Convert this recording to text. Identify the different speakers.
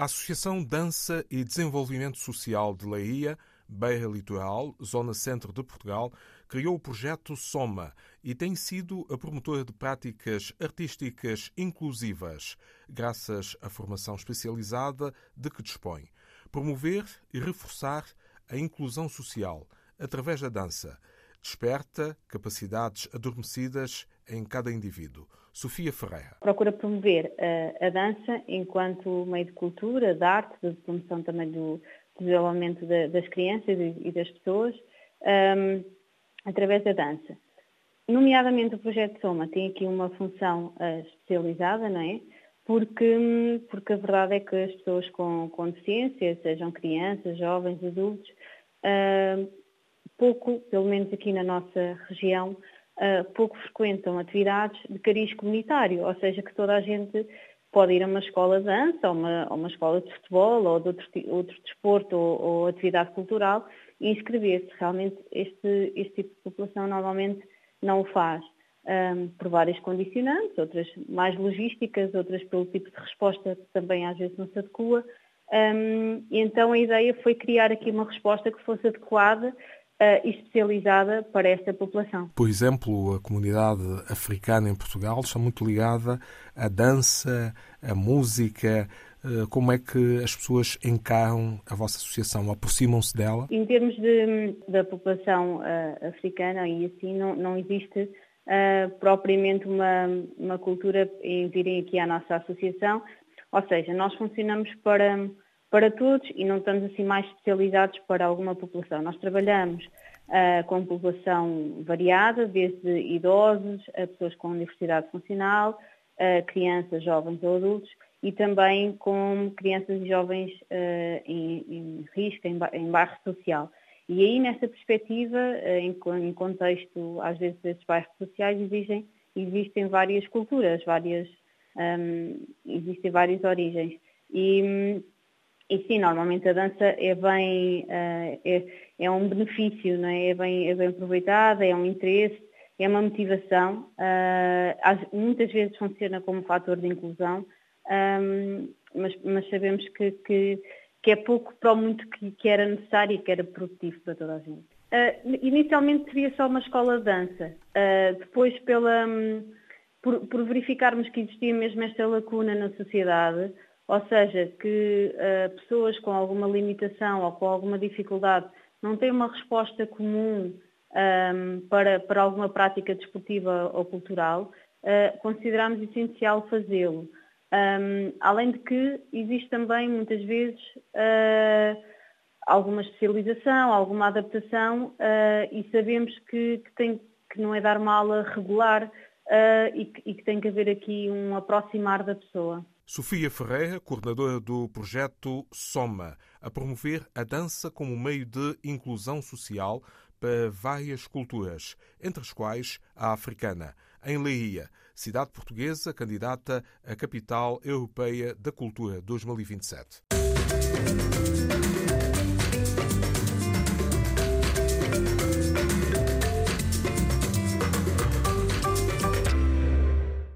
Speaker 1: Associação Dança e Desenvolvimento Social de Leiria, Beira Litoral, Zona Centro de Portugal, criou o projeto Soma e tem sido a promotora de práticas artísticas inclusivas, graças à formação especializada de que dispõe. Promover e reforçar a inclusão social através da dança. Desperta capacidades adormecidas em cada indivíduo. Sofia Ferreira.
Speaker 2: Procura promover a, a dança enquanto meio de cultura, de arte, de promoção também do desenvolvimento de, das crianças e, das pessoas, um, através da dança. Nomeadamente o projeto Soma tem aqui uma função uh, especializada, não é? Porque, porque a verdade é que as pessoas com, com deficiência, sejam crianças, jovens, adultos, uh, pouco, pelo menos aqui na nossa região, pouco frequentam atividades de cariz comunitário, ou seja, que toda a gente pode ir a uma escola de dança, ou uma, ou uma escola de futebol, ou de outro, outro desporto, ou, ou atividade cultural, e inscrever-se. Realmente este, este tipo de população normalmente não o faz. Um, por várias condicionantes, outras mais logísticas, outras pelo tipo de resposta que também às vezes não se adequa. Um, e então a ideia foi criar aqui uma resposta que fosse adequada especializada para esta população.
Speaker 1: Por exemplo, a comunidade africana em Portugal está muito ligada à dança, à música. Uh, como é que as pessoas encaram a vossa associação? Aproximam-se dela?
Speaker 2: Em termos de, da população uh, africana, e assim, não, não existe propriamente uma, uma cultura em virem aqui à nossa associação. Ou seja, nós funcionamos para para todos e não estamos assim mais especializados para alguma população. Nós trabalhamos uh, com população variada, desde idosos a pessoas com diversidade funcional, uh, crianças, jovens ou adultos e também com crianças e jovens uh, em, em, risco, em, em bairro social. E aí, nessa perspectiva, em, em, contexto, às vezes, desses bairros sociais, existem, existem várias culturas, várias, um, existem várias origens. E, e sim, normalmente a dança é bem, uh, é, é, um benefício, não é? É, bem, é bem aproveitada, é um interesse, é uma motivação. Uh, muitas vezes funciona como fator de inclusão, ehm, mas, mas, sabemos que, que, que, é pouco para o muito que, que, era necessário e que era produtivo para toda a gente. Uh, inicialmente seria só uma escola de dança, depois pela, um, por, por verificarmos que existia mesmo esta lacuna na sociedade, ou seja, que uh, pessoas com alguma limitação ou com alguma dificuldade não têm uma resposta comum um, ehm, para, para alguma prática desportiva ou cultural, uh, consideramos essencial fazê-lo. Um, ehm, além de que existe também muitas vezes uh, alguma especialização, alguma adaptação e sabemos que, que, tem, que não é dar uma aula regular e que, e que tem que haver aqui um aproximar da pessoa.
Speaker 1: Sofia Ferreira, coordenadora do projeto Soma, a promover a dança como meio de inclusão social para várias culturas, entre as quais a africana. Em Leiria, cidade portuguesa candidata à Capital Europeia da Cultura 2027.